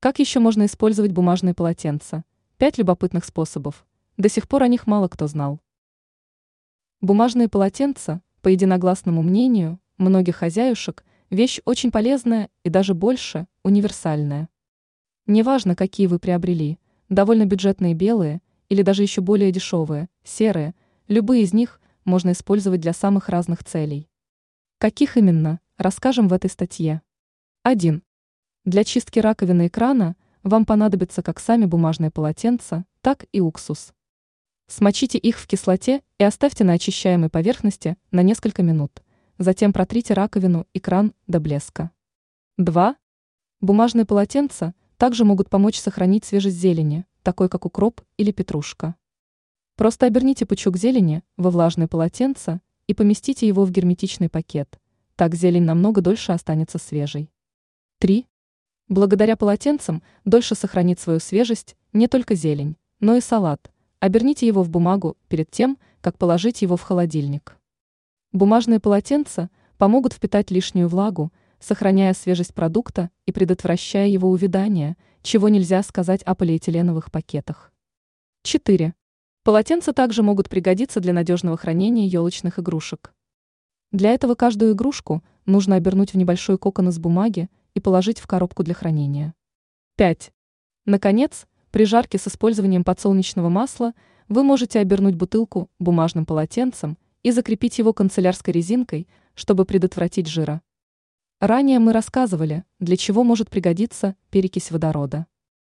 Как еще можно использовать бумажные полотенца? Пять любопытных способов. До сих пор о них мало кто знал. Бумажные полотенца, по единогласному мнению, многих хозяюшек, вещь очень полезная и даже больше универсальная. Неважно, какие вы приобрели, довольно бюджетные белые или даже еще более дешевые, серые, любые из них можно использовать для самых разных целей. Каких именно, расскажем в этой статье. 1. Для чистки раковины и крана вам понадобятся как сами бумажные полотенца, так и уксус. Смочите их в кислоте и оставьте на очищаемой поверхности на несколько минут. Затем протрите раковину и кран до блеска. 2. Бумажные полотенца также могут помочь сохранить свежесть зелени, такой как укроп или петрушка. Просто оберните пучок зелени во влажное полотенце и поместите его в герметичный пакет. Так зелень намного дольше останется свежей. 3. Благодаря полотенцам дольше сохранит свою свежесть не только зелень, но и салат. Оберните его в бумагу перед тем, как положить его в холодильник. Бумажные полотенца помогут впитать лишнюю влагу, сохраняя свежесть продукта и предотвращая его увядание, чего нельзя сказать о полиэтиленовых пакетах. 4. Полотенца также могут пригодиться для надежного хранения елочных игрушек. Для этого каждую игрушку нужно обернуть в небольшой кокон из бумаги и положить в коробку для хранения. 5. Наконец, при жарке с использованием подсолнечного масла вы можете обернуть бутылку бумажным полотенцем и закрепить его канцелярской резинкой, чтобы предотвратить жира. Ранее мы рассказывали, для чего может пригодиться перекись водорода.